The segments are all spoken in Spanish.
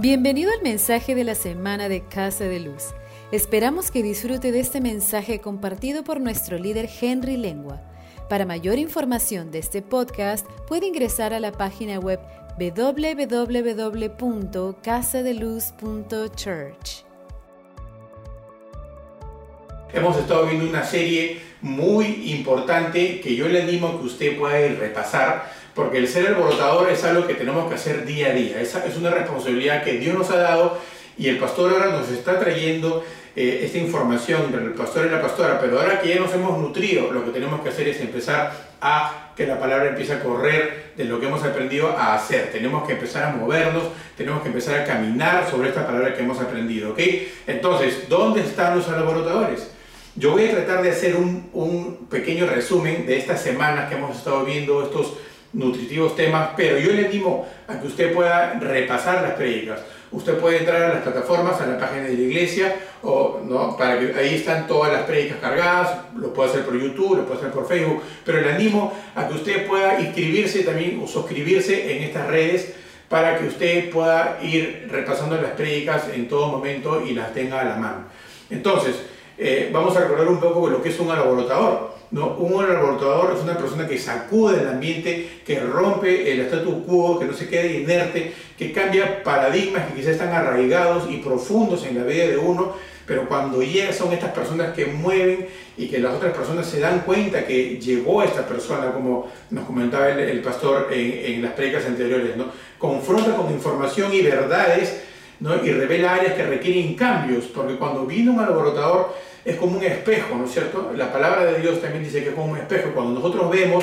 Bienvenido al mensaje de la semana de Casa de Luz. Esperamos que disfrute de este mensaje compartido por nuestro líder Henry Lengua. Para mayor información de este podcast, puede ingresar a la página web www.casadeluz.church. Hemos estado viendo una serie muy importante que yo le animo a que usted pueda repasar porque el ser alborotador es algo que tenemos que hacer día a día. Esa es una responsabilidad que Dios nos ha dado y el pastor ahora nos está trayendo eh, esta información entre el pastor y la pastora, pero ahora que ya nos hemos nutrido, lo que tenemos que hacer es empezar a que la palabra empiece a correr de lo que hemos aprendido a hacer. Tenemos que empezar a movernos, tenemos que empezar a caminar sobre esta palabra que hemos aprendido, ¿ok? Entonces, ¿dónde están los alborotadores? Yo voy a tratar de hacer un, un pequeño resumen de estas semanas que hemos estado viendo, estos nutritivos temas, pero yo le animo a que usted pueda repasar las prédicas. Usted puede entrar a las plataformas, a la página de la iglesia, o, ¿no? para que ahí están todas las prédicas cargadas, lo puede hacer por YouTube, lo puede hacer por Facebook, pero le animo a que usted pueda inscribirse también o suscribirse en estas redes para que usted pueda ir repasando las prédicas en todo momento y las tenga a la mano. Entonces, eh, vamos a recordar un poco lo que es un alborotador. ¿no? Un alborotador es una persona que sacude el ambiente, que rompe el status quo, que no se quede inerte, que cambia paradigmas que quizás están arraigados y profundos en la vida de uno, pero cuando llega son estas personas que mueven y que las otras personas se dan cuenta que llegó esta persona, como nos comentaba el, pastor en, en, las predicas anteriores, ¿no? confronta con información y verdades ¿no? y revela áreas que requieren cambios, porque cuando vino un alborotador, es como un espejo, ¿no es cierto? La palabra de Dios también dice que es como un espejo. Cuando nosotros vemos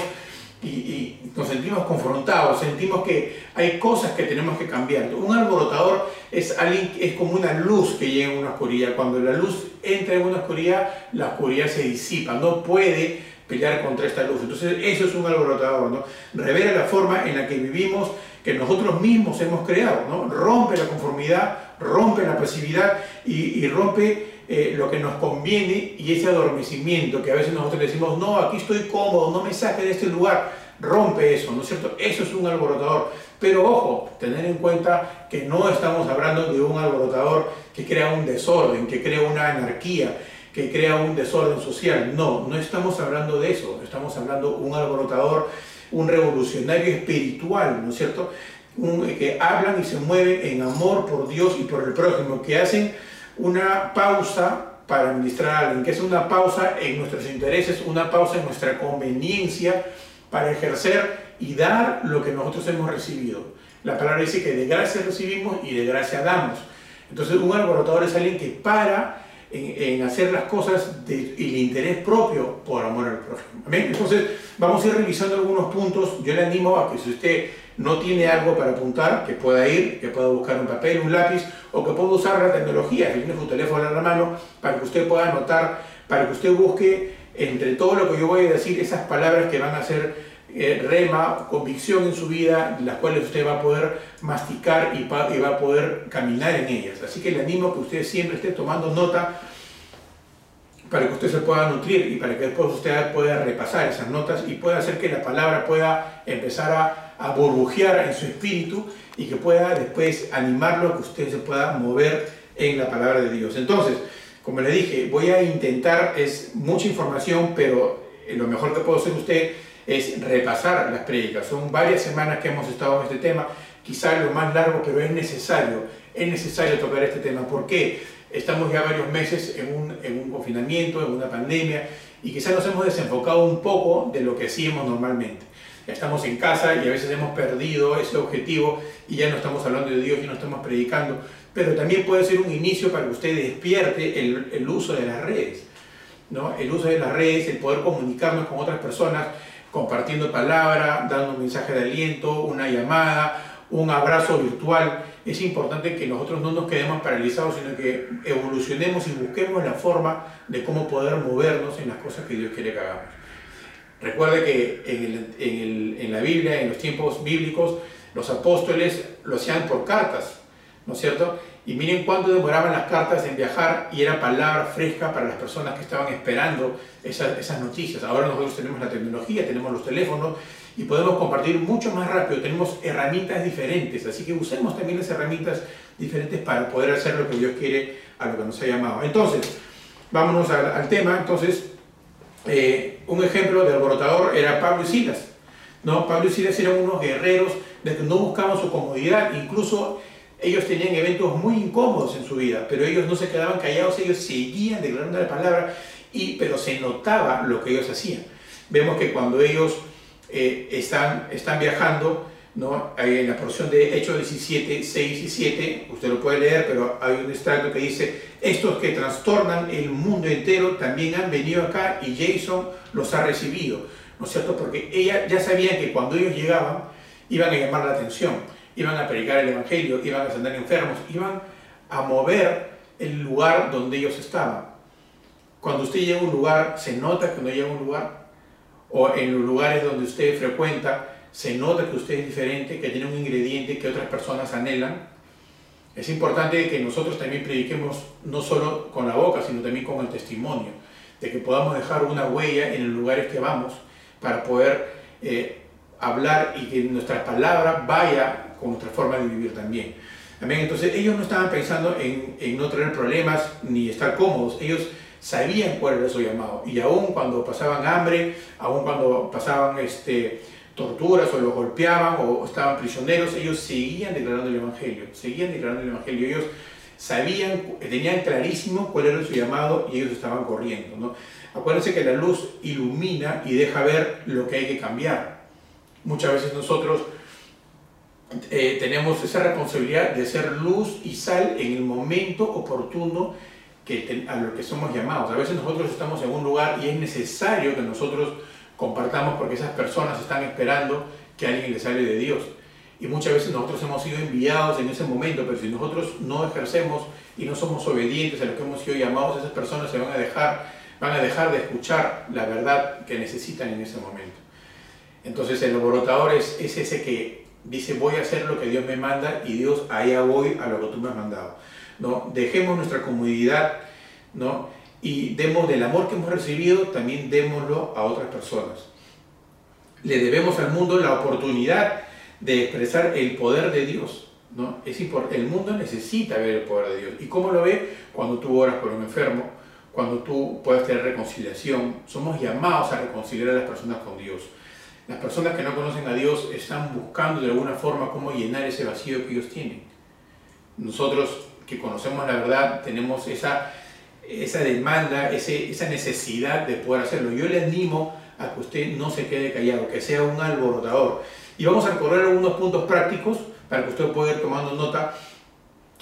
y, nos sentimos confrontados, sentimos que hay cosas que tenemos que cambiar. Un alborotador es, alguien, es como una luz que llega en una oscuridad. Cuando la luz entra en una oscuridad, la oscuridad se disipa, no puede pelear contra esta luz. Entonces eso es un alborotador, ¿no? Revela la forma en la que vivimos, que nosotros mismos hemos creado, ¿no? Rompe la conformidad, rompe la pasividad y, y rompe eh, lo que nos conviene y ese adormecimiento que a veces nosotros decimos, no, aquí estoy cómodo, no me saque de este lugar, rompe eso, ¿no es cierto? Eso es un alborotador. Pero ojo, tener en cuenta que no estamos hablando de un alborotador que crea un desorden, que crea una anarquía, que crea un desorden social. No, no estamos hablando de eso. Estamos hablando de un alborotador, un revolucionario espiritual, ¿no es cierto? que hablan y se mueven en amor por Dios y por el prójimo, que hacen una pausa para administrar a alguien, que es una pausa en nuestros intereses, una pausa en nuestra conveniencia para ejercer y dar lo que nosotros hemos recibido. La palabra dice que de gracia recibimos y de gracia damos. Entonces un alborotador es alguien que para en, hacer las cosas de, y el interés propio por amor al prójimo. Entonces vamos a ir revisando algunos puntos. Yo le animo a que si usted no tiene algo para apuntar, que pueda ir, que pueda buscar un papel, un lápiz, o que pueda usar la tecnología, que tiene su teléfono en la mano, para que usted pueda anotar, para que usted busque entre todo lo que yo voy a decir esas palabras que van a ser eh, rema, convicción en su vida, las cuales usted va a poder masticar y, y va a poder caminar en ellas. Así que le animo a que usted siempre esté tomando nota para que usted se pueda nutrir y para que después usted pueda repasar esas notas y pueda hacer que la palabra pueda empezar a a burbujear en su espíritu y que pueda después animarlo a que usted se pueda mover en la palabra de Dios. Entonces, como le dije, voy a intentar, es mucha información, pero lo mejor que puedo hacer usted es repasar las prédicas. Son varias semanas que hemos estado en este tema, quizá lo más largo, pero es necesario, es necesario tocar este tema. ¿Por qué? Estamos ya varios meses en un, en un confinamiento, en una pandemia, y quizá nos hemos desenfocado un poco de lo que hacíamos normalmente estamos en casa y a veces hemos perdido ese objetivo y ya no estamos hablando de Dios y no estamos predicando, pero también puede ser un inicio para que usted despierte el, uso de las redes, ¿no? el uso de las redes, el poder comunicarnos con otras personas, compartiendo palabra, dando un mensaje de aliento, una llamada, un abrazo virtual. Es importante que nosotros no nos quedemos paralizados, sino que evolucionemos y busquemos la forma de cómo poder movernos en las cosas que Dios quiere que hagamos. Recuerde que en, la Biblia, en los tiempos bíblicos, los apóstoles lo hacían por cartas, ¿no es cierto? Y miren cuánto demoraban las cartas en viajar y era palabra fresca para las personas que estaban esperando esas, noticias. Ahora nosotros tenemos la tecnología, tenemos los teléfonos y podemos compartir mucho más rápido, tenemos herramientas diferentes, así que usemos también las herramientas diferentes para poder hacer lo que Dios quiere a lo que nos ha llamado. Entonces, vámonos al, tema, entonces, eh, un ejemplo de alborotador era Pablo y Silas. ¿no? Pablo y Silas eran unos guerreros de que no buscaban su comodidad, incluso ellos tenían eventos muy incómodos en su vida, pero ellos no se quedaban callados, ellos seguían declarando la palabra, y, pero se notaba lo que ellos hacían. Vemos que cuando ellos eh, están, están viajando, ¿no? en la porción de Hechos 17, 6 y 7, usted lo puede leer, pero hay un extracto que dice, estos que trastornan el mundo entero también han venido acá y Jason los ha recibido, ¿no es cierto? Porque ella ya sabían que cuando ellos llegaban iban a llamar la atención iban a predicar el Evangelio, iban a sanar enfermos, iban a mover el lugar donde ellos estaban. Cuando usted llega a un lugar, se nota que no llega a un lugar, o en los lugares donde usted frecuenta, se nota que usted es diferente, que tiene un ingrediente que otras personas anhelan. Es importante que nosotros también prediquemos no solo con la boca, sino también con el testimonio, de que podamos dejar una huella en los lugares que vamos para poder eh, hablar y que nuestra palabra vaya con nuestra forma de vivir también. Amén. Entonces ellos no estaban pensando en, en, no tener problemas ni estar cómodos, ellos sabían cuál era su llamado y aún cuando pasaban hambre, aún cuando pasaban este, torturas o los golpeaban o estaban prisioneros, ellos seguían declarando el Evangelio, seguían declarando el Evangelio, ellos sabían, tenían clarísimo cuál era su llamado y ellos estaban corriendo. ¿no? Acuérdense que la luz ilumina y deja ver lo que hay que cambiar. Muchas veces nosotros eh, tenemos esa responsabilidad de ser luz y sal en el momento oportuno que a lo que somos llamados. A veces nosotros estamos en un lugar y es necesario que nosotros compartamos porque esas personas están esperando que alguien les hable de Dios. Y muchas veces nosotros hemos sido enviados en ese momento, pero si nosotros no ejercemos y no somos obedientes a lo que hemos sido llamados, esas personas se van a dejar, van a dejar de escuchar la verdad que necesitan en ese momento. Entonces el laboratorio es, es ese que dice voy a hacer lo que Dios me manda y Dios allá voy a lo que tú me has mandado. ¿no? Dejemos nuestra comodidad ¿no? Y demos del amor que hemos recibido, también démoslo a otras personas. Le debemos al mundo la oportunidad de expresar el poder de Dios. ¿no? Es el mundo necesita ver el poder de Dios. ¿Y cómo lo ve? Cuando tú oras por un enfermo, cuando tú puedes tener reconciliación. Somos llamados a reconciliar a las personas con Dios. Las personas que no conocen a Dios están buscando de alguna forma cómo llenar ese vacío que ellos tienen. Nosotros que conocemos la verdad tenemos esa, esa demanda, ese, esa necesidad de poder hacerlo. Yo le animo a que usted no se quede callado, que sea un alborotador. Y vamos a recorrer algunos puntos prácticos para que usted pueda ir tomando nota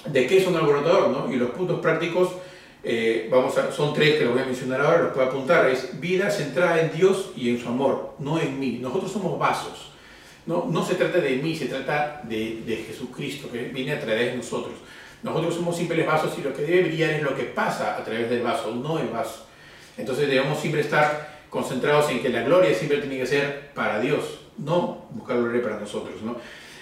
de qué es un alborotador. ¿no? Y los puntos prácticos eh, vamos a, son tres que los voy a mencionar ahora, los puedo apuntar, es vida centrada en Dios y en su amor, no en mí. Nosotros somos vasos. No, no se trata de mí, se trata de, de Jesucristo que viene a través de nosotros. Nosotros somos simples vasos y lo que debe brillar es lo que pasa a través del vaso, no el vaso. Entonces debemos siempre estar concentrados en que la gloria siempre tiene que ser para Dios, no buscar gloria para nosotros. ¿no?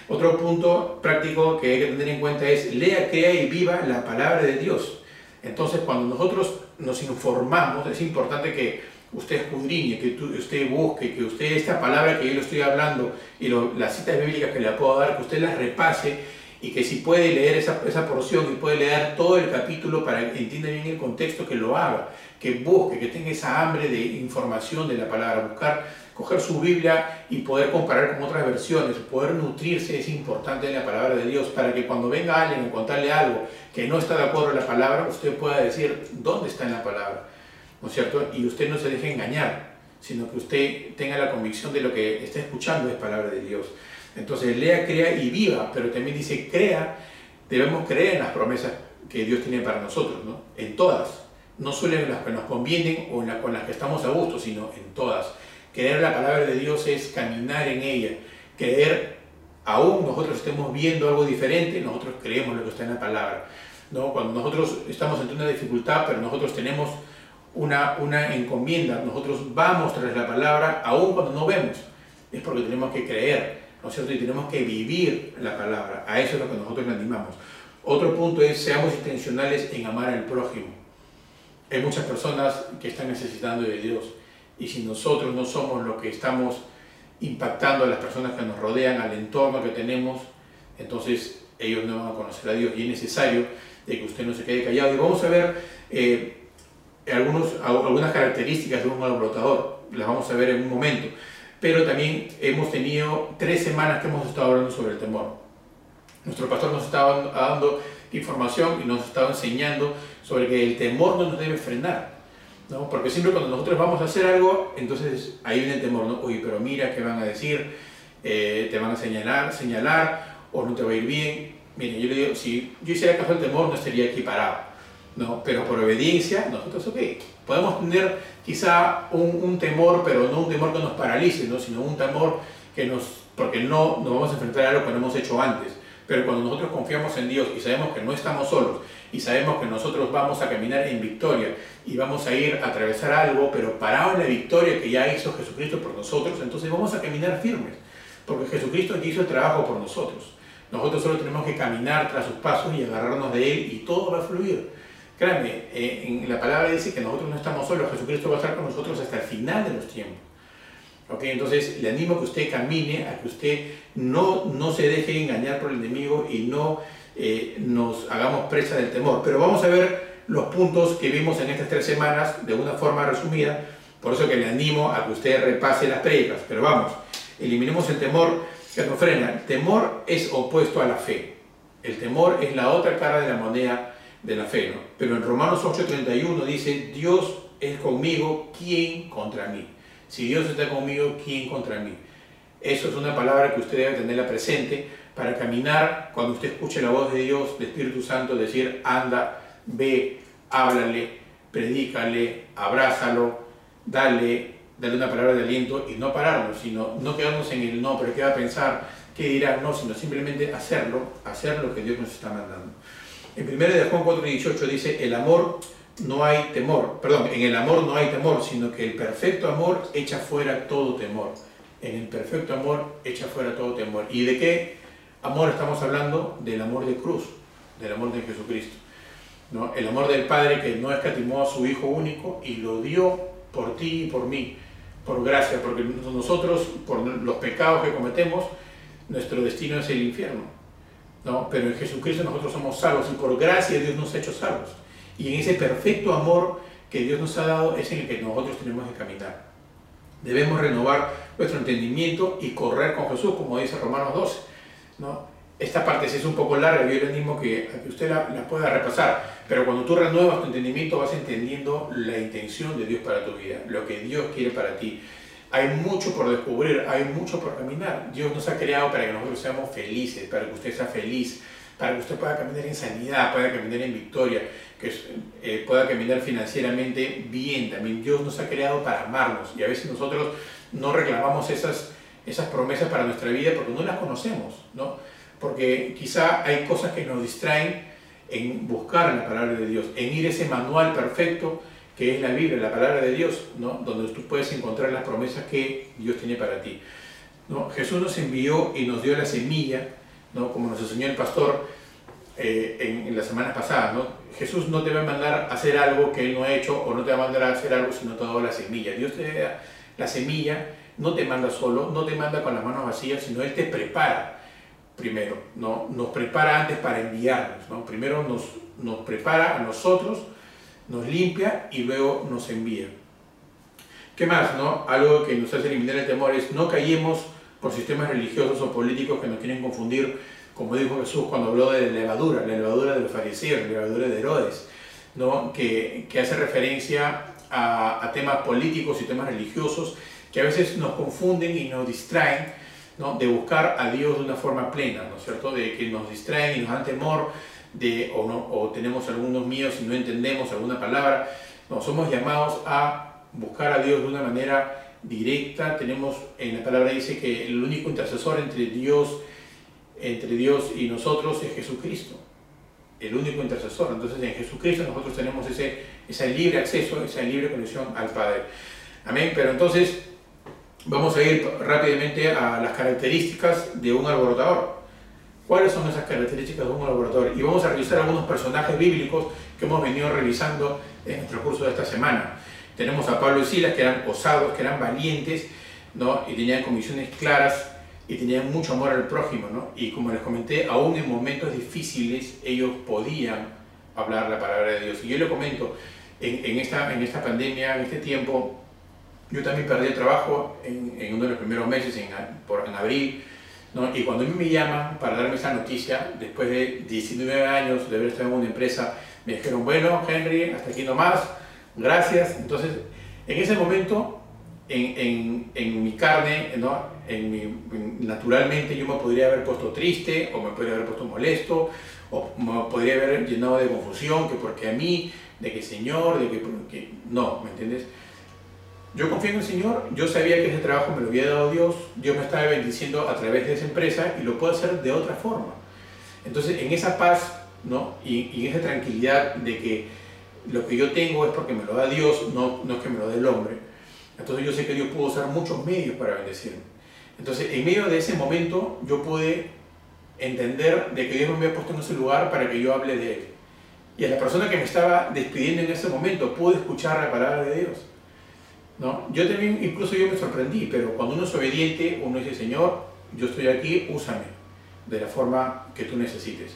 Otro punto práctico que hay que tener en cuenta es lea, crea y viva la palabra de Dios. Entonces, cuando nosotros nos informamos, es importante que usted escudriñe, que usted busque, que usted esta palabra que yo le estoy hablando y las citas bíblicas que le puedo dar, que usted las repase y que si puede leer esa, esa porción y puede leer todo el capítulo para que entienda bien el contexto, que lo haga, que busque, que tenga esa hambre de información de la palabra, buscar coger su Biblia y poder comparar con otras versiones, poder nutrirse es importante de la palabra de Dios para que cuando venga alguien a contarle algo que no está de acuerdo en la palabra, usted pueda decir dónde está en la palabra, ¿no es cierto? Y usted no se deje engañar, sino que usted tenga la convicción de lo que está escuchando es palabra de Dios. Entonces lea, crea y viva, pero también dice crea, debemos creer en las promesas que Dios tiene para nosotros, ¿no? En todas, no solo en las que nos convienen o en con las que estamos a gusto, sino en todas. Creer la palabra de Dios es caminar en ella. Creer, aún nosotros estemos viendo algo diferente, nosotros creemos lo que está en la palabra. ¿no? Cuando nosotros estamos ante una dificultad, pero nosotros tenemos una, una encomienda, nosotros vamos tras la palabra, aún cuando no vemos, es porque tenemos que creer, ¿no es cierto? Y tenemos que vivir la palabra. A eso es lo que nosotros le animamos. Otro punto es, seamos intencionales en amar al prójimo. Hay muchas personas que están necesitando de Dios y si nosotros no somos lo que estamos impactando a las personas que nos rodean, al entorno que tenemos, entonces ellos no van a conocer a Dios y es necesario de que usted no se quede callado. Y vamos a ver eh, algunos, algunas características de un alborotador, las vamos a ver en un momento, pero también hemos tenido tres semanas que hemos estado hablando sobre el temor. Nuestro pastor nos estaba dando información y nos estaba enseñando sobre que el temor no nos debe frenar. ¿no? Porque siempre cuando nosotros vamos a hacer algo, entonces ahí viene el temor, ¿no? Uy, pero mira qué van a decir, eh, te van a señalar, señalar, o no te va a ir bien. Miren, yo le digo, si yo hiciera caso al temor, no estaría aquí parado, ¿no? Pero por obediencia, nosotros, ok, podemos tener quizá un, un temor, pero no un temor que nos paralice, ¿no? Sino un temor que nos, porque no nos vamos a enfrentar a algo que no hemos hecho antes. Pero cuando nosotros confiamos en Dios y sabemos que no estamos solos y sabemos que nosotros vamos a caminar en victoria y vamos a ir a atravesar algo, pero parado en la victoria que ya hizo Jesucristo por nosotros, entonces vamos a caminar firmes, porque Jesucristo hizo el trabajo por nosotros. Nosotros solo tenemos que caminar tras sus pasos y agarrarnos de Él y todo va a fluir. Créanme, eh, en la palabra dice que nosotros no estamos solos, Jesucristo va a estar con nosotros hasta el final de los tiempos. ¿Okay? Entonces le animo a que usted camine, a que usted no, no se deje engañar por el enemigo y no eh, nos hagamos presa del temor. Pero vamos a ver los puntos que vimos en estas tres semanas de una forma resumida. Por eso que le animo a que usted repase las prédicas. Pero vamos, eliminemos el temor que nos frena. El temor es opuesto a la fe. El temor es la otra cara de la moneda de la fe. ¿no? Pero en Romanos 8:31 dice, Dios es conmigo, ¿quién contra mí? Si Dios está conmigo, ¿quién contra mí? Eso es una palabra que usted debe tenerla presente para caminar cuando usted escuche la voz de Dios, del Espíritu Santo, decir, anda, ve, háblale, predícale, abrázalo, dale, dale una palabra de aliento y no pararnos, sino no quedarnos en el no, pero qué va a pensar, qué dirá, no, sino simplemente hacerlo, hacer lo que Dios nos está mandando. En 1 de Juan 4.18 dice, el amor no hay temor, perdón, en el amor no hay temor, sino que el perfecto amor echa fuera todo temor. En el perfecto amor echa fuera todo temor. ¿Y de qué amor estamos hablando? Del amor de cruz, del amor de Jesucristo. ¿no? El amor del Padre que no escatimó a su Hijo único y lo dio por ti y por mí, por gracia, porque nosotros, por los pecados que cometemos, nuestro destino es el infierno. ¿No? Pero en Jesucristo nosotros somos salvos y por gracia Dios nos ha hecho salvos. Y en ese perfecto amor que Dios nos ha dado es en el que nosotros tenemos que caminar. Debemos renovar nuestro entendimiento y correr con Jesús, como dice Romanos 12. ¿no? Esta parte sí es un poco larga, yo le animo que, que usted la, la, pueda repasar, pero cuando tú renuevas tu entendimiento vas entendiendo la intención de Dios para tu vida, lo que Dios quiere para ti. Hay mucho por descubrir, hay mucho por caminar. Dios nos ha creado para que nosotros seamos felices, para que usted sea feliz, para que usted pueda caminar en sanidad, pueda caminar en victoria, que eh, pueda caminar financieramente bien. También Dios nos ha creado para amarnos y a veces nosotros no reclamamos esas, esas promesas para nuestra vida porque no las conocemos, ¿no? Porque quizá hay cosas que nos distraen en buscar la palabra de Dios, en ir ese manual perfecto que es la Biblia, la palabra de Dios, ¿no? donde tú puedes encontrar las promesas que Dios tiene para ti. ¿no? Jesús nos envió y nos dio la semilla ¿no? como nos enseñó el pastor eh, en, en, las semanas pasadas. ¿no? Jesús no te va a mandar a hacer algo que Él no ha hecho o no te va a mandar a hacer algo si no la semilla. Dios te da la semilla, no te manda solo, no te manda con las manos vacías, sino Él te prepara primero, ¿no? nos prepara antes para enviarnos. ¿no? Primero nos, nos prepara a nosotros, nos limpia y luego nos envía. ¿Qué más? No? Algo que nos hace eliminar el temor es no callemos por sistemas religiosos o políticos que nos quieren confundir, como dijo Jesús cuando habló de la levadura, la levadura de los fariseos, la levadura de Herodes, ¿no? que, que hace referencia a, a, temas políticos y temas religiosos que a veces nos confunden y nos distraen ¿no? de buscar a Dios de una forma plena, ¿no es cierto? De que nos distraen y nos dan temor, de, o, no, o tenemos algunos miedos y no entendemos alguna palabra. No, somos llamados a buscar a Dios de una manera directa. Tenemos, en la palabra dice que el único intercesor entre Dios, entre Dios y nosotros es Jesucristo. El único intercesor. Entonces en Jesucristo nosotros tenemos ese, ese libre acceso, esa libre conexión al Padre. Amén. Pero entonces vamos a ir rápidamente a las características de un alborotador. ¿Cuáles son esas características de un alborotador? Y vamos a revisar algunos personajes bíblicos que hemos venido revisando en el transcurso de esta semana. Tenemos a Pablo y Silas, que eran osados, que eran valientes, ¿no? Y tenían comisiones claras y tenían mucho amor al prójimo, ¿no? Y como les comenté, aún en momentos difíciles ellos podían hablar la palabra de Dios. Y yo le comento, en, en esta, en esta pandemia, en este tiempo, yo también perdí el trabajo en, en uno de los primeros meses, en, por, en abril, y cuando a mí me llaman para darme esa noticia, después de 19 años de haber estado en una empresa, me dijeron, bueno, Henry, hasta aquí nomás, gracias. Entonces, en ese momento, en, en, en mi carne, ¿no? en mi, naturalmente yo me podría haber puesto triste, o me podría haber puesto molesto, o me podría haber llenado de confusión, que porque a mí, de que Señor, de que, no, ¿me entiendes? Yo confío en el Señor, yo sabía que ese trabajo me lo había dado Dios, Dios me estaba bendiciendo a través de esa empresa y lo puedo hacer de otra forma. Entonces, en esa paz ¿no? y, y en esa tranquilidad de que lo que yo tengo es porque me lo da Dios, no, no es que me lo dé el hombre. Entonces yo sé que Dios pudo usar muchos medios para bendecirme. Entonces, en medio de ese momento, yo pude entender de que Dios me había puesto en ese lugar para que yo hable de Él. Y a la persona que me estaba despidiendo en ese momento, pude escuchar la palabra de Dios. ¿No? Yo también, incluso yo me sorprendí, pero cuando uno es obediente, uno dice, Señor, yo estoy aquí, úsame de la forma que tú necesites.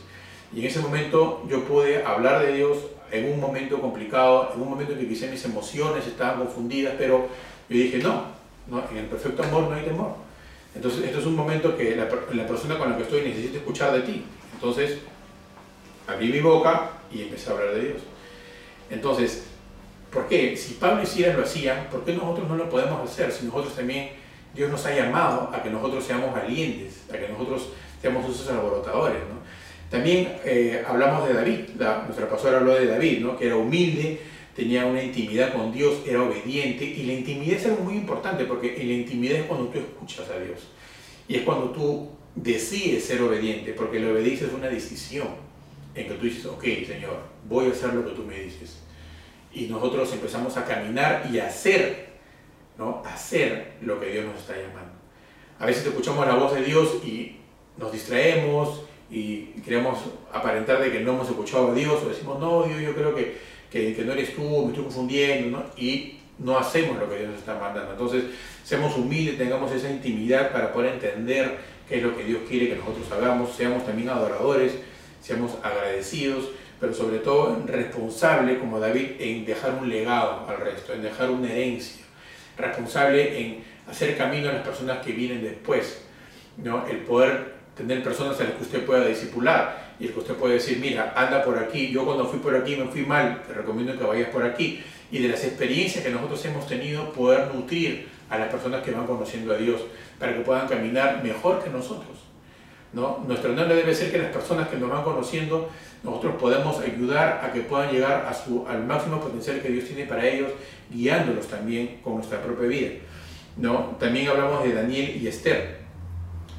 Y en ese momento yo pude hablar de Dios en un momento complicado, en un momento en que quizás mis emociones estaban confundidas, pero yo dije, no, no en el perfecto amor no hay temor. Entonces, esto es un momento que la, la persona con la que estoy necesita escuchar de ti. Entonces, abrí mi boca y empecé a hablar de Dios. Entonces, ¿Por qué? Si Pablo y Silas lo hacían, ¿por qué nosotros no lo podemos hacer? Si nosotros también, Dios nos ha llamado a que nosotros seamos valientes, a que nosotros seamos esos alborotadores. ¿no? También eh, hablamos de David, la, nuestra pastora habló de David, ¿no? que era humilde, tenía una intimidad con Dios, era obediente, y la intimidad es algo muy importante, porque en la intimidad es cuando tú escuchas a Dios, y es cuando tú decides ser obediente, porque la obediencia es una decisión en que tú dices, ok, Señor, voy a hacer lo que tú me dices y nosotros empezamos a caminar y a hacer, ¿no? hacer lo que Dios nos está llamando. A veces escuchamos la voz de Dios y nos distraemos y queremos aparentar de que no hemos escuchado a Dios o decimos, no, Dios, yo creo que, que, que no eres tú, me estoy confundiendo, ¿no? y no hacemos lo que Dios nos está mandando. Entonces, seamos humildes, tengamos esa intimidad para poder entender qué es lo que Dios quiere que nosotros hagamos, seamos también adoradores, seamos agradecidos pero sobre todo responsable como David en dejar un legado al resto, en dejar una herencia, responsable en hacer camino a las personas que vienen después, ¿no? el poder tener personas a las que usted pueda discipular y el que usted puede decir, mira, anda por aquí, yo cuando fui por aquí me fui mal, te recomiendo que vayas por aquí, y de las experiencias que nosotros hemos tenido, poder nutrir a las personas que van conociendo a Dios para que puedan caminar mejor que nosotros. ¿No? Nuestro anhelo debe ser que las personas que nos van conociendo nosotros podemos ayudar a que puedan llegar a su, al máximo potencial que Dios tiene para ellos, guiándolos también con nuestra propia vida. ¿no? También hablamos de Daniel y Esther.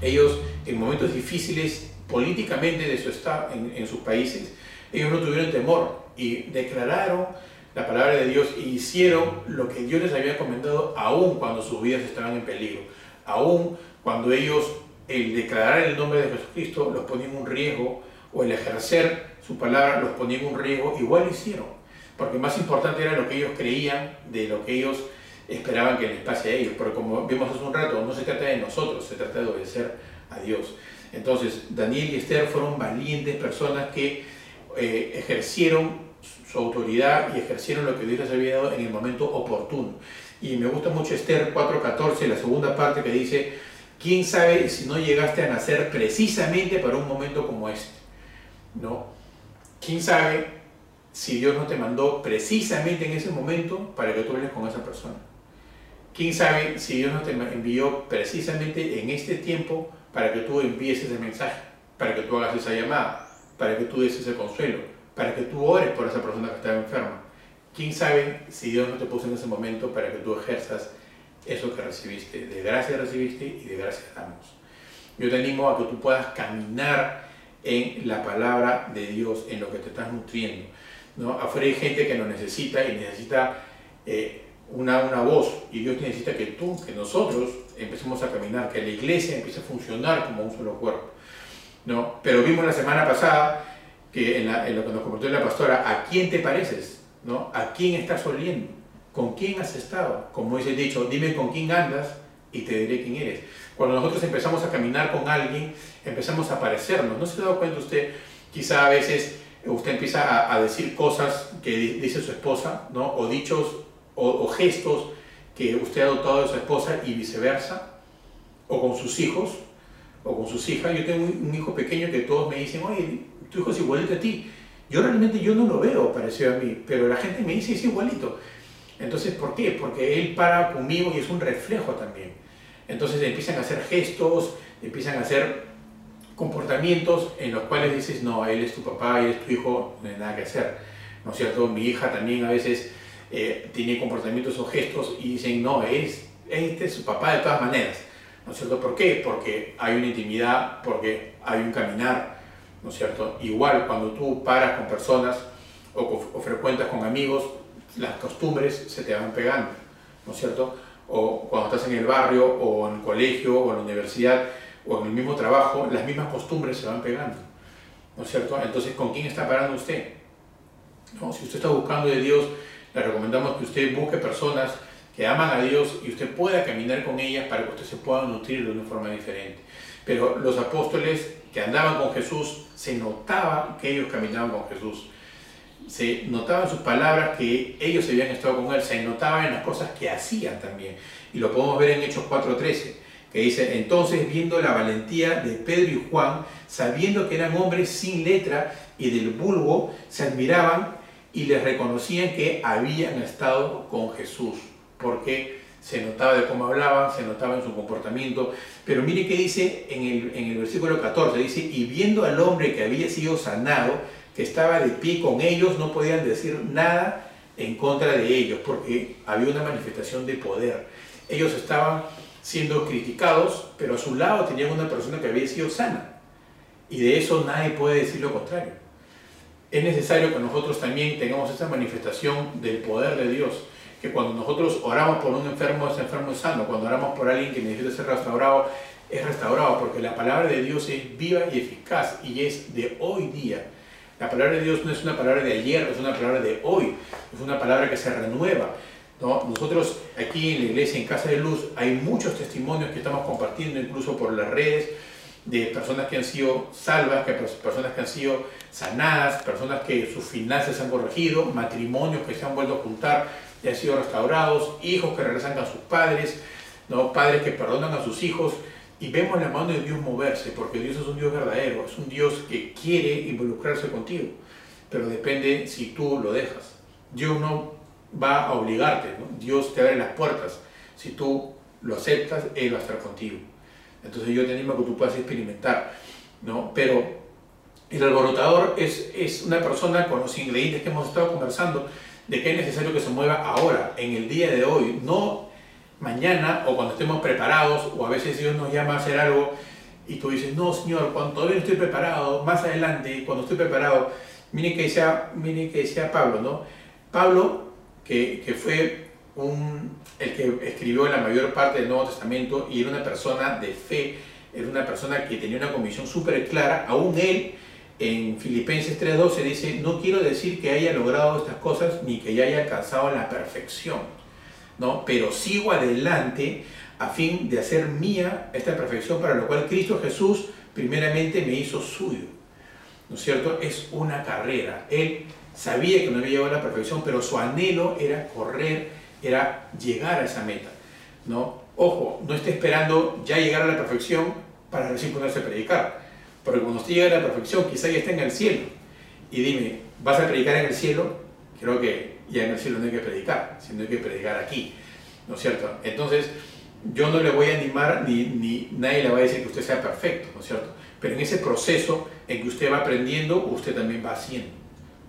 Ellos en momentos difíciles políticamente de su estado, en, en sus países, ellos no tuvieron temor y declararon la palabra de Dios y hicieron lo que Dios les había comentado aún cuando sus vidas estaban en peligro, aún cuando ellos el declarar el nombre de Jesucristo los ponía en un riesgo o el ejercer su palabra los ponía en un riesgo, igual lo hicieron. Porque más importante era lo que ellos creían de lo que ellos esperaban que les pase a ellos. Porque como vimos hace un rato, no se trata de nosotros, se trata de obedecer a Dios. Entonces, Daniel y Esther fueron valientes personas que eh, ejercieron su autoridad y ejercieron lo que Dios les había dado en el momento oportuno. Y me gusta mucho Esther 4.14, la segunda parte que dice, ¿quién sabe si no llegaste a nacer precisamente para un momento como este? ¿no? ¿Quién sabe si Dios no te mandó precisamente en ese momento para que tú hables con esa persona? ¿Quién sabe si Dios no te envió precisamente en este tiempo para que tú envíes ese mensaje, para que tú hagas esa llamada, para que tú des ese consuelo, para que tú ores por esa persona que está enferma? ¿Quién sabe si Dios no te puso en ese momento para que tú ejerzas eso que recibiste? De gracia recibiste y de gracia damos. Yo te animo a que tú puedas caminar en la palabra de Dios, en lo que te estás nutriendo. ¿no? Afuera hay gente que lo necesita y necesita eh, una, una voz y Dios necesita que tú, que nosotros empecemos a caminar, que la iglesia empiece a funcionar como un solo cuerpo. ¿no? Pero vimos la semana pasada que en, en lo que nos comentó la pastora, ¿a quién te pareces? ¿no? ¿A quién estás oliendo? ¿Con quién has estado? Como dice el dicho, dime con quién andas y te diré quién eres. Cuando nosotros empezamos a caminar con alguien, empezamos a parecernos. ¿No se ha dado cuenta usted? Quizá a veces usted empieza a, decir cosas que dice su esposa, ¿no? o dichos o, gestos que usted ha adoptado de su esposa y viceversa, o con sus hijos, o con sus hijas. Yo tengo un, hijo pequeño que todos me dicen, oye, tu hijo es igualito a ti. Yo realmente yo no lo veo parecido a mí, pero la gente me dice es igualito. Entonces, ¿por qué? Porque él para conmigo y es un reflejo también. Entonces empiezan a hacer gestos, empiezan a hacer comportamientos en los cuales dices, no, él es tu papá, él es tu hijo, no hay nada que hacer. ¿No es cierto? Mi hija también a veces eh, tiene comportamientos o gestos y dicen, no, es, este es su papá de todas maneras. ¿No es cierto? ¿Por qué? Porque hay una intimidad, porque hay un caminar, ¿no es cierto? Igual cuando tú paras con personas o, o frecuentas con amigos, las costumbres se te van pegando, ¿no es cierto? O cuando estás en el barrio o en el colegio o en la universidad, o en el mismo trabajo, las mismas costumbres se van pegando. ¿No es cierto? Entonces, ¿con quién está parando usted? ¿No? Si usted está buscando de Dios, le recomendamos que usted busque personas que aman a Dios y usted pueda caminar con ellas para que usted se pueda nutrir de una forma diferente. Pero los apóstoles que andaban con Jesús, se notaba que ellos caminaban con Jesús. Se notaba en sus palabras que ellos habían estado con Él, se notaba en las cosas que hacían también. Y lo podemos ver en Hechos 4.13 que dice, entonces viendo la valentía de Pedro y Juan, sabiendo que eran hombres sin letra y del vulgo, se admiraban y les reconocían que habían estado con Jesús, porque se notaba de cómo hablaban, se notaba en su comportamiento, pero mire qué dice en el, en el versículo 14, dice, y viendo al hombre que había sido sanado, que estaba de pie con ellos, no podían decir nada en contra de ellos, porque había una manifestación de poder. Ellos estaban siendo criticados, pero a su lado tenían una persona que había sido sana. Y de eso nadie puede decir lo contrario. Es necesario que nosotros también tengamos esa manifestación del poder de Dios, que cuando nosotros oramos por un enfermo, ese enfermo es sano, cuando oramos por alguien que necesita ser restaurado, es restaurado, porque la palabra de Dios es viva y eficaz y es de hoy día. La palabra de Dios no es una palabra de ayer, es una palabra de hoy, es una palabra que se renueva. Nosotros aquí en la iglesia, en Casa de Luz, hay muchos testimonios que estamos compartiendo, incluso por las redes, de personas que han sido salvas, que personas que han sido sanadas, personas que sus finanzas han corregido, matrimonios que se han vuelto a juntar y han sido restaurados, hijos que regresan a sus padres, ¿no? padres que perdonan a sus hijos. Y vemos la mano de Dios moverse, porque Dios es un Dios verdadero, es un Dios que quiere involucrarse contigo, pero depende si tú lo dejas. Dios no va a obligarte, Dios te abre las puertas. Si tú lo aceptas, Él va a estar contigo. Entonces yo te animo a que tú puedas experimentar, ¿no? Pero el alborotador es, es una persona con los ingredientes que hemos estado conversando, de que es necesario que se mueva ahora, en el día de hoy, no mañana o cuando estemos preparados, o a veces Dios nos llama a hacer algo y tú dices, no, Señor, cuando todavía no estoy preparado, más adelante, cuando estoy preparado, miren que decía, miren que decía Pablo, ¿no? Pablo que, fue un, el que escribió la mayor parte del Nuevo Testamento y era una persona de fe, era una persona que tenía una convicción súper clara, aún él en Filipenses 3.12 dice, no quiero decir que haya logrado estas cosas ni que ya haya alcanzado la perfección, ¿no? pero sigo adelante a fin de hacer mía esta perfección para lo cual Cristo Jesús primeramente me hizo suyo. ¿No es cierto? Es una carrera. Él sabía que no había llegado a la perfección, pero su anhelo era correr, era llegar a esa meta. ¿no? Ojo, no esté esperando ya llegar a la perfección para recién ponerse a predicar, porque cuando usted llegue a la perfección quizá ya esté en el cielo. Y dime, ¿vas a predicar en el cielo? Creo que ya en el cielo no hay que predicar, sino hay que predicar aquí, ¿no es cierto? Entonces, yo no le voy a animar ni, ni nadie le va a decir que usted sea perfecto, ¿no es cierto? Pero en ese proceso en que usted va aprendiendo, usted también va haciendo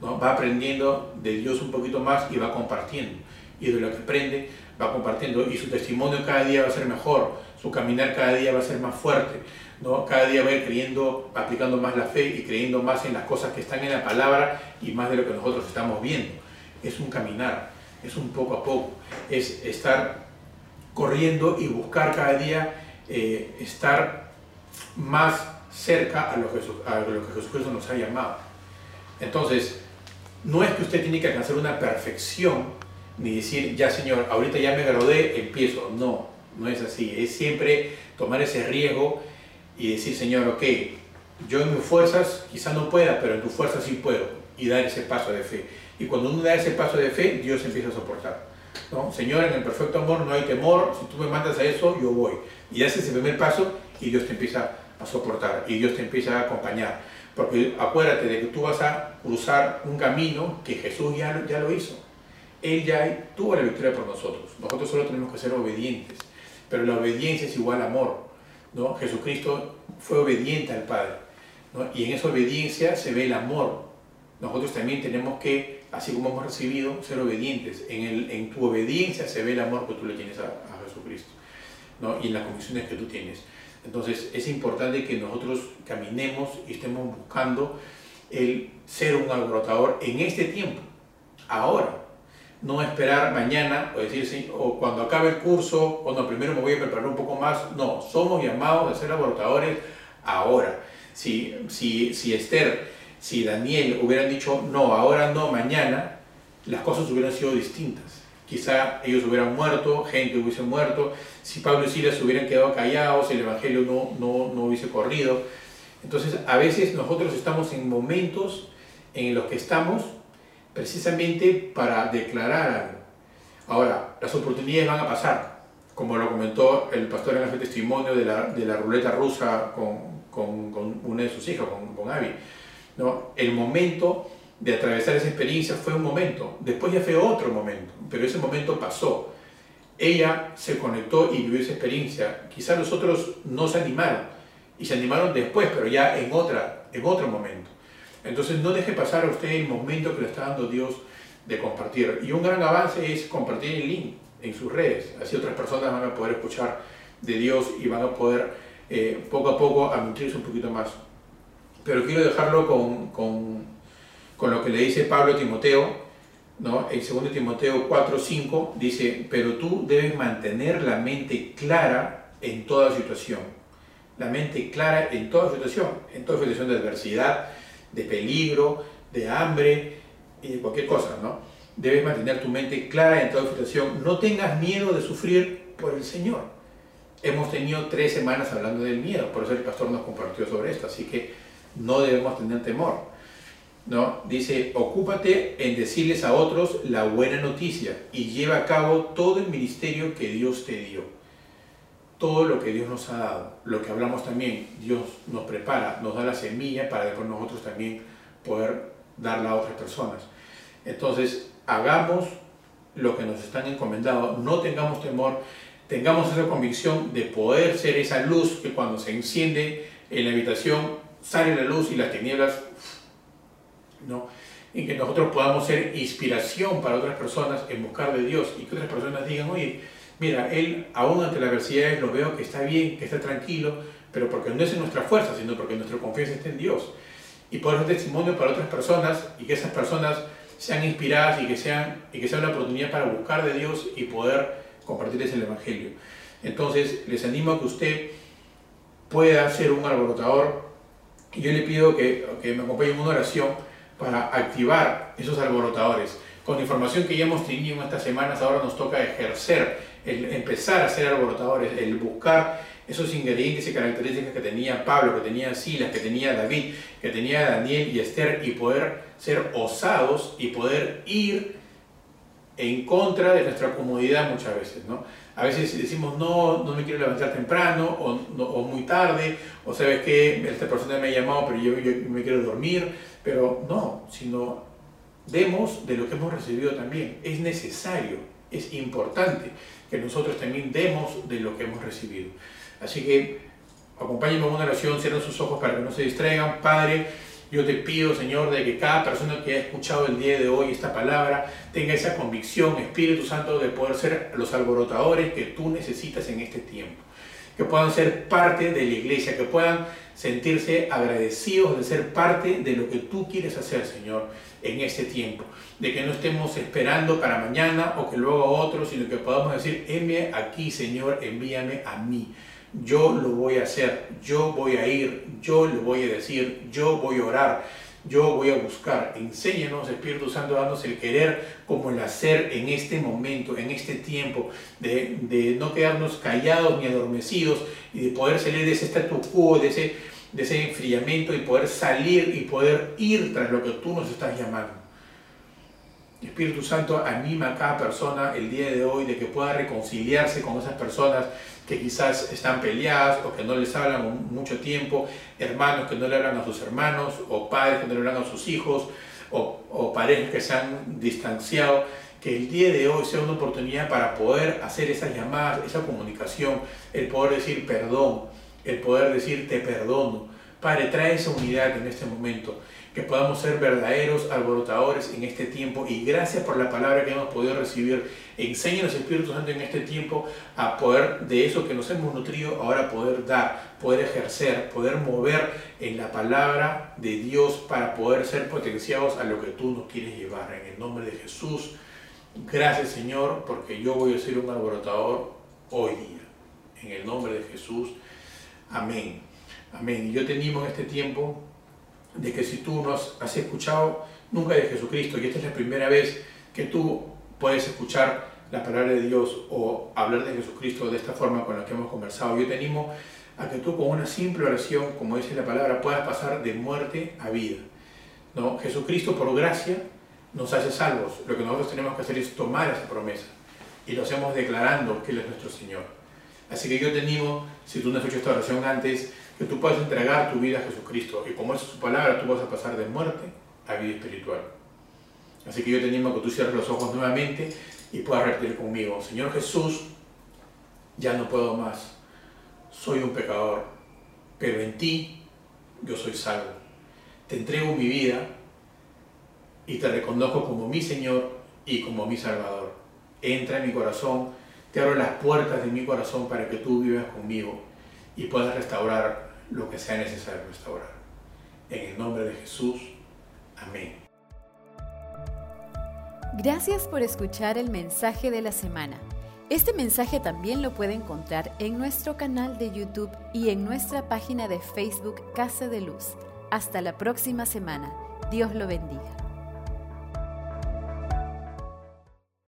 va aprendiendo de Dios un poquito más y va compartiendo. Y de lo que aprende va compartiendo y su testimonio cada día va a ser mejor, su caminar cada día va a ser más fuerte, ¿no? cada día va a ir creyendo, aplicando más la fe y creyendo más en las cosas que están en la palabra y más de lo que nosotros estamos viendo. Es un caminar, es un poco a poco, es estar corriendo y buscar cada día eh, estar más cerca a lo, que, a lo que Jesucristo nos ha llamado. Entonces, no es que usted tiene que alcanzar una perfección, ni decir, ya Señor, ahorita ya me gradué, empiezo. No, no es así. Es siempre tomar ese riesgo y decir, Señor, ok, yo en mis fuerzas quizá no pueda, pero en tus fuerzas sí puedo. Y dar ese paso de fe. Y cuando uno da ese paso de fe, Dios empieza a soportar. ¿no? Señor, en el perfecto amor no hay temor, si tú me mandas a eso, yo voy. Y haces ese primer paso y Dios te empieza a soportar y Dios te empieza a acompañar. Porque acuérdate de que tú vas a cruzar un camino que Jesús ya, ya lo hizo. Él ya tuvo la victoria por nosotros. Nosotros solo tenemos que ser obedientes. Pero la obediencia es igual a amor. ¿no? Jesucristo fue obediente al Padre. Y en esa obediencia se ve el amor. Nosotros también tenemos que, así como hemos recibido, ser obedientes. En, el, en tu obediencia se ve el amor que tú le tienes a, a Jesucristo. ¿no? Y en las convicciones que tú tienes. Entonces es importante que nosotros caminemos y estemos buscando el ser un alborotador en este tiempo, ahora. No esperar mañana o decir, o cuando acabe el curso, cuando primero me voy a preparar un poco más. No, somos llamados a ser alborotadores ahora. Si, si, si Esther, si Daniel hubieran dicho, no, ahora no, mañana, las cosas hubieran sido distintas quizá ellos hubieran muerto, gente hubiese muerto, si Pablo y Silas hubieran quedado callados, el Evangelio no, no, no hubiese corrido. Entonces, a veces nosotros estamos en momentos en los que estamos precisamente para declarar algo. Ahora, las oportunidades van a pasar, como lo comentó el pastor en el testimonio de la, de la ruleta rusa con, con, con, una de sus hijas, con, con Abby. ¿No? El momento de atravesar esa experiencia fue un momento, después ya fue otro momento, pero ese momento pasó. Ella se conectó y vivió esa experiencia. Quizás los otros no se animaron y se animaron después, pero ya en, otra, en otro momento. Entonces no deje pasar a usted el momento que le está dando Dios de compartir. Y un gran avance es compartir el link en sus redes. Así otras personas van a poder escuchar de Dios y van a poder eh, poco a poco a nutrirse un poquito más. Pero quiero dejarlo con, con con lo que le dice Pablo a Timoteo, ¿no? en 2 Timoteo 4, 5, dice, pero tú debes mantener la mente clara en toda situación. La mente clara en toda situación, en toda situación de adversidad, de peligro, de hambre y de cualquier cosa, ¿no? Debes mantener tu mente clara en toda situación. No tengas miedo de sufrir por el Señor. Hemos tenido tres semanas hablando del miedo, por eso el pastor nos compartió sobre esto, así que no debemos tener temor. ¿no? Dice, ocúpate en decirles a otros la buena noticia y lleva a cabo todo el ministerio que Dios te dio. Todo lo que Dios nos ha dado, lo que hablamos también, Dios nos prepara, nos da la semilla para después nosotros también poder darla a otras personas. Entonces, hagamos lo que nos están encomendado, no tengamos temor, tengamos esa convicción de poder ser esa luz que cuando se enciende en la habitación sale la luz y las tinieblas ¿no? En que nosotros podamos ser inspiración para otras personas en buscar de Dios y que otras personas digan, oye, mira, él aún ante la adversidad lo veo que está bien, que está tranquilo, pero porque no es en nuestra fuerza, sino porque nuestra confianza está en Dios. Y poder ser testimonio para otras personas y que esas personas sean inspiradas y que, sean, y que sea una oportunidad para buscar de Dios y poder compartirles el Evangelio. Entonces, les animo a que usted pueda ser un alborotador. Yo le pido que, que me acompañe en una oración para activar esos alborotadores. Con información que ya hemos tenido en estas semanas, ahora nos toca ejercer, el empezar a ser alborotadores, el buscar esos ingredientes y características que tenía Pablo, que tenía Silas, que tenía David, que tenía Daniel y Esther, y poder ser osados y poder ir en contra de nuestra comodidad muchas veces, ¿no? A veces decimos, no, no me quiero levantar temprano, o, o muy tarde, o sabes que esta persona me ha llamado, pero yo, yo me quiero dormir, pero no, sino demos de lo que hemos recibido también. Es necesario, es importante que nosotros también demos de lo que hemos recibido. Así que acompáñenme en una oración, cierren sus ojos para que no se distraigan. Padre, yo te pido, Señor, de que cada persona que ha escuchado el día de hoy esta palabra tenga esa convicción, Espíritu Santo, de poder ser los alborotadores que tú necesitas en este tiempo. Que puedan ser parte de la iglesia, que puedan sentirse agradecidos de ser parte de lo que tú quieres hacer, Señor, en este tiempo. De que no estemos esperando para mañana o que luego a otro, sino que podamos decir, envíame aquí, Señor, envíame a mí. Yo lo voy a hacer, yo voy a ir, yo lo voy a decir, yo voy a orar. yo voy a buscar. Enséñanos, Espíritu Santo, danos el querer como el hacer en este momento, en este tiempo, de, de no quedarnos callados ni adormecidos y de poder salir de ese statu quo, de ese, de ese enfriamiento y poder salir y poder ir tras lo que tú nos estás llamando. Espíritu Santo anima a cada persona el día de hoy de que pueda reconciliarse con esas personas que quizás están peleadas o que no les hablan mucho tiempo, hermanos que no le hablan a sus hermanos, o padres que no le hablan a sus hijos, o, o parejas que se han distanciado, que el día de hoy sea una oportunidad para poder hacer esas llamadas, esa comunicación, el poder decir perdón, el poder decir te perdono. Padre, trae esa unidad en este momento que podamos ser verdaderos alborotadores en este tiempo y gracias por la palabra que hemos podido recibir. Enséñanos, Espíritu Santo, en este tiempo a poder de eso que nos hemos nutrido, ahora poder dar, poder ejercer, poder mover en la palabra de Dios para poder ser potenciados a lo que tú nos quieres llevar. En el nombre de Jesús, gracias Señor, porque yo voy a ser un alborotador hoy día. En el nombre de Jesús, amén. Amén. Y yo te animo en este tiempo de que si tú nos has escuchado nunca de Jesucristo y esta es la primera vez que tú puedes escuchar la palabra de Dios o hablar de Jesucristo de esta forma con la que hemos conversado, yo te animo a que tú con una simple oración, como dice la palabra, puedas pasar de muerte a vida. ¿no? Jesucristo por gracia nos hace salvos. Lo que nosotros tenemos que hacer es tomar esa promesa y lo hacemos declarando que Él es nuestro Señor. Así que yo te animo, si tú no has hecho esta oración antes, que tú puedas entregar tu vida a Jesucristo y como es su palabra, tú vas a pasar de muerte a vida espiritual. Así que yo te animo a que tú cierres los ojos nuevamente y puedas repetir conmigo, Señor Jesús, ya no puedo más, soy un pecador, pero en ti yo soy salvo. Te entrego mi vida y te reconozco como mi Señor y como mi Salvador. Entra en mi corazón, te abro las puertas de mi corazón para que tú vivas conmigo y puedas restaurar lo que sea necesario restaurar. En el nombre de Jesús. Amén. Gracias por escuchar el mensaje de la semana. Este mensaje también lo puede encontrar en nuestro canal de YouTube y en nuestra página de Facebook Casa de Luz. Hasta la próxima semana. Dios lo bendiga.